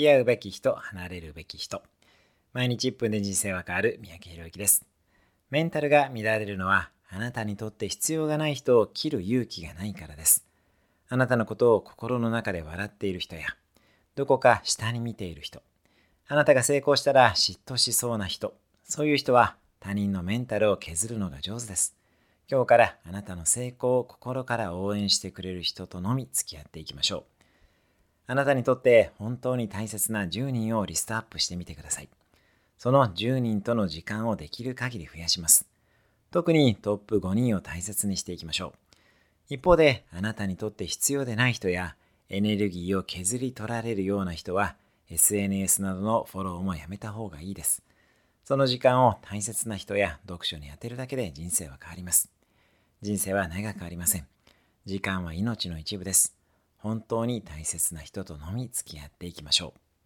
き合うべき人、離れるべき人。毎日1分で人生は変わる三宅宏之です。メンタルが乱れるのは、あなたにとって必要がない人を切る勇気がないからです。あなたのことを心の中で笑っている人や、どこか下に見ている人、あなたが成功したら嫉妬しそうな人、そういう人は他人のメンタルを削るのが上手です。今日からあなたの成功を心から応援してくれる人とのみ付き合っていきましょう。あなたにとって本当に大切な10人をリストアップしてみてください。その10人との時間をできる限り増やします。特にトップ5人を大切にしていきましょう。一方で、あなたにとって必要でない人やエネルギーを削り取られるような人は SNS などのフォローもやめた方がいいです。その時間を大切な人や読書に充てるだけで人生は変わります。人生は長くありません。時間は命の一部です。本当に大切な人とのみ付き合っていきましょう。